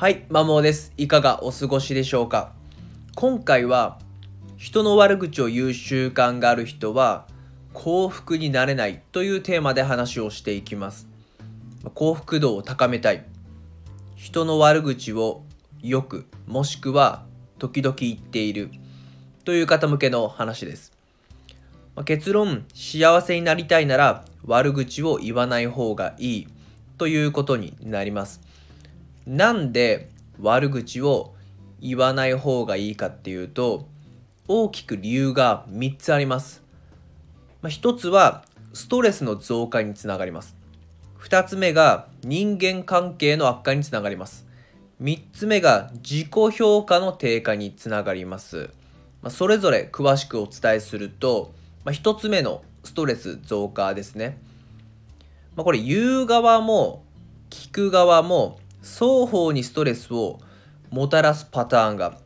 はい、マモです。いかがお過ごしでしょうか？今回は人の悪口を言う習慣がある人は幸福になれないというテーマで話をしていきます。幸福度を高めたい。人の悪口をよくもしくは時々言っているという方向けの話です。結論、幸せになりたいなら悪口を言わない方がいいということになります。なんで悪口を言わない方がいいかっていうと大きく理由が3つあります。まあ、1つはストレスの増加につながります。2つ目が人間関係の悪化につながります。3つ目が自己評価の低下につながります。まあ、それぞれ詳しくお伝えすると、まあ、1つ目のストレス増加ですね。まあ、これ言う側も聞く側も双方にストレスをもたらすパターンが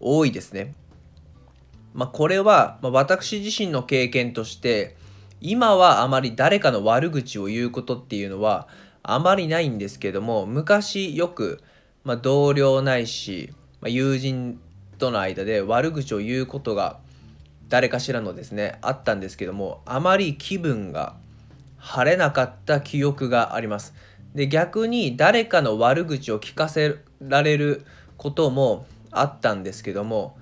多いですね。まあ、これは、ま私自身の経験として今はあまり誰かの悪口を言うことっていうのはあまりないんですけども昔よく、ま同僚ないし、ま友人との間で悪口を言うことが誰かしらのですねあったんですけどもあまり気分が晴れなかった記憶があります。で逆に誰かの悪口を聞かせられることもあったんですけども、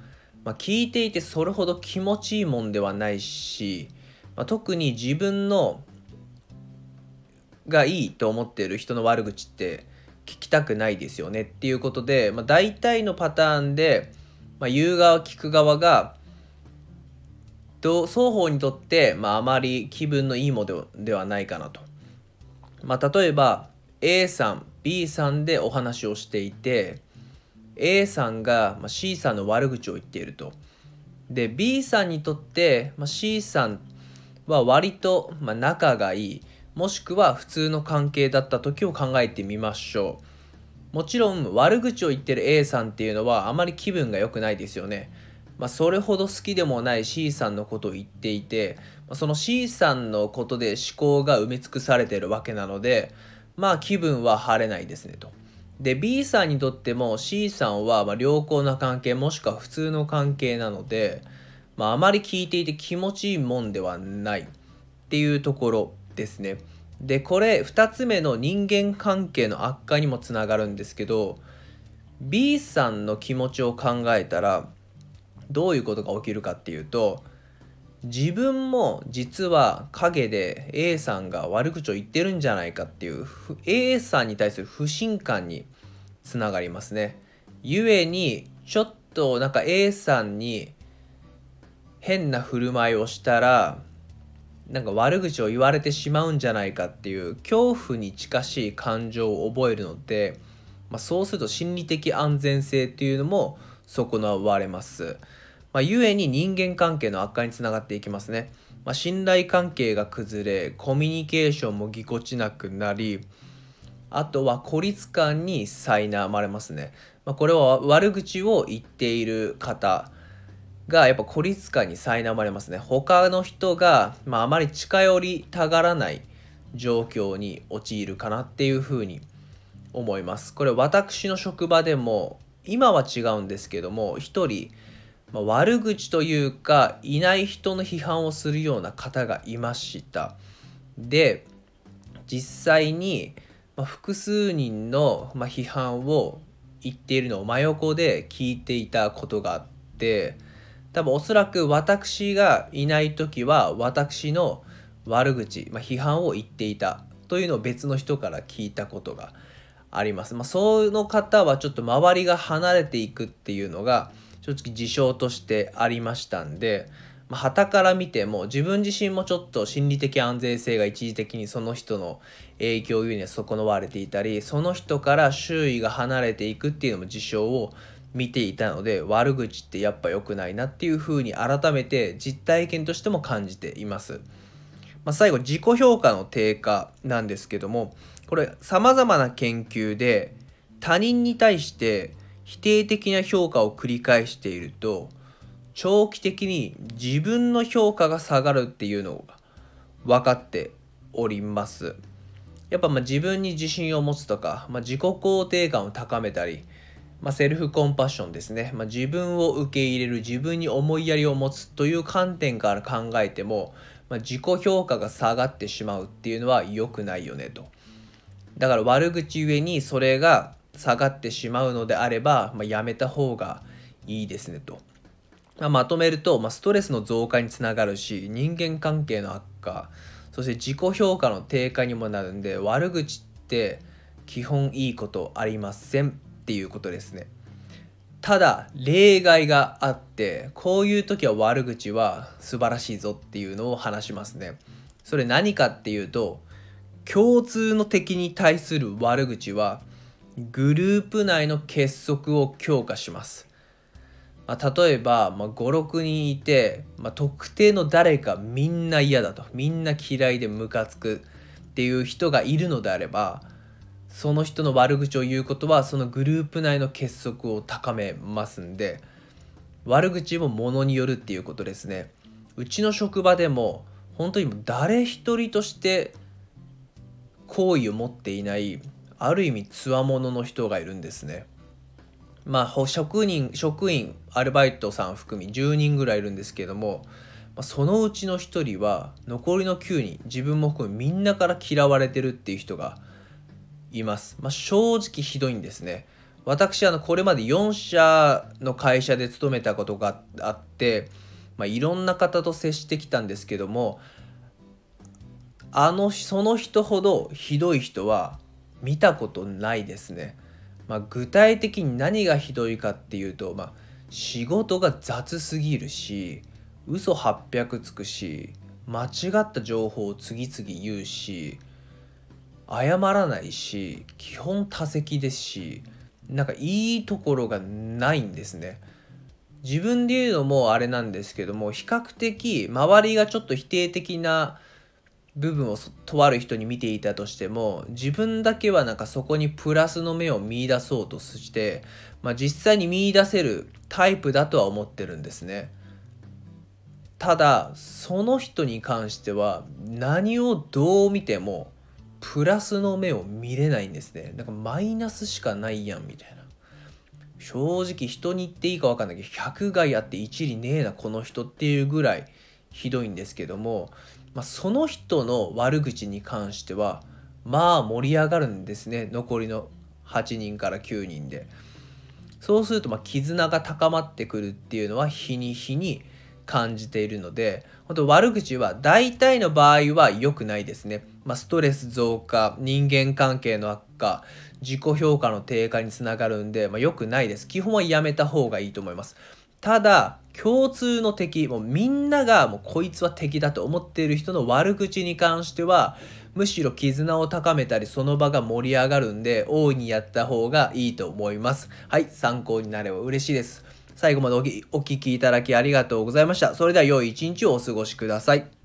まあ、聞いていてそれほど気持ちいいもんではないし、まあ、特に自分のがいいと思っている人の悪口って聞きたくないですよねっていうことで、まあ、大体のパターンで、まあ、言う側聞く側が双方にとって、まあ、あまり気分のいいものではないかなと。まあ、例えば A さん B さんでお話をしていて A さんが C さんの悪口を言っていると。で B さんにとって C さんは割と仲がいいもしくは普通の関係だった時を考えてみましょう。もちろん悪口を言ってる A さんっていうのはあまり気分が良くないですよね。まあ、それほど好きでもない C さんのことを言っていてその C さんのことで思考が埋め尽くされてるわけなのでまあ気分は晴れないですねと。で B さんにとっても C さんはま良好な関係もしくは普通の関係なので、まあ、あまり聞いていて気持ちいいもんではないっていうところですね。でこれ2つ目の人間関係の悪化にもつながるんですけど B さんの気持ちを考えたらどういうことが起きるかっていうと自分も実は陰で A さんが悪口を言ってるんじゃないかっていう A さんに対する不信感につながりますね。ゆえにちょっとなんか A さんに変な振る舞いをしたらなんか悪口を言われてしまうんじゃないかっていう恐怖に近しい感情を覚えるので、まあ、そうすると心理的安全性っていうのも損なわれます。まあ、ゆえに人間関係の悪化につながっていきますね。まあ、信頼関係が崩れ、コミュニケーションもぎこちなくなり、あとは孤立感に苛まれますね。まあ、これは悪口を言っている方がやっぱ孤立感に苛まれますね。他の人が、まあ、あまり近寄りたがらない状況に陥るかなっていうふうに思います。これ私の職場でも今は違うんですけども一人悪口というかいない人の批判をするような方がいましたで実際に、複数人の、批判を言っているのを真横で聞いていたことがあって多分おそらく私がいない時は私の悪口、まあ、批判を言っていたというのを別の人から聞いたことがあります。まあ、その方はちょっと周りが離れていくっていうのが正直事象としてありましたんで、まあ、旗から見ても自分自身もちょっと心理的安全性が一時的にその人の影響ゆえには損なわれていたりその人から周囲が離れていくっていうのも事象を見ていたので悪口ってやっぱ良くないなっていうふうに改めて実体験としても感じています。まあ、最後自己評価の低下なんですけどもこれ様々な研究で他人に対して否定的な評価を繰り返していると長期的に自分の評価が下がるっていうのが分かっております。やっぱま自分に自信を持つとか、まあ、自己肯定感を高めたり、まあ、セルフコンパッションですね、まあ、自分を受け入れる自分に思いやりを持つという観点から考えても、ま、自己評価が下がってしまうっていうのは良くないよねとだから悪口ゆえにそれが下がってしまうのであれば、まあ、やめた方がいいですねと、まあ、まとめると、まあ、ストレスの増加につながるし人間関係の悪化そして自己評価の低下にもなるんで悪口って基本いいことありませんっていうことですね。ただ例外があってこういう時は悪口は素晴らしいぞっていうのを話しますね。それ何かっていうと共通の敵に対する悪口はグループ内の結束を強化します。まあ、例えば、まあ、56人いて、まあ、特定の誰かみんな嫌だとみんな嫌いでムカつくっていう人がいるのであればその人の悪口を言うことはそのグループ内の結束を高めますんで悪口もものによるっていうことですねうちの職場でも本当に誰一人として好意を持っていないある意味つわものの人がいるんですね。まあ職人職員アルバイトさん含み10人ぐらいいるんですけどもそのうちの1人は残りの9人自分も含めみんなから嫌われてるっていう人がいます。まあ、正直ひどいんですね。私あのこれまで4社の会社で勤めたことがあって、まあ、いろんな方と接してきたんですけどもあのその人ほどひどい人は見たことないですね。まあ、具体的に何がひどいかっていうと、まあ、仕事が雑すぎるし嘘800つくし間違った情報を次々言うし謝らないし基本多席ですしなんかいいところがないんですね。自分で言うのもあれなんですけども比較的周りがちょっと否定的な部分をとある人に見ていたとしても自分だけはなんかそこにプラスの目を見出そうとして、まあ、実際に見出せるタイプだとは思ってるんですね。ただその人に関しては何をどう見てもプラスの目を見れないんですね。なんかマイナスしかないやんみたいな。正直人に言っていいか分かんないけど100害あって一理ねえなこの人っていうぐらいひどいんですけどもまあ、その人の悪口に関してはまあ盛り上がるんですね。残りの8人から9人で。そうするとま絆が高まってくるっていうのは日に日に感じているので本当悪口は大体の場合は良くないですね、まあ、ストレス増加人間関係の悪化自己評価の低下につながるんで、まあ、良くないです。基本はやめた方がいいと思います。ただ共通の敵もうみんながもうこいつは敵だと思っている人の悪口に関してはむしろ絆を高めたりその場が盛り上がるんで大いにやった方がいいと思います。はい参考になれば嬉しいです。最後までお聴きいただきありがとうございました。それでは良い一日をお過ごしください。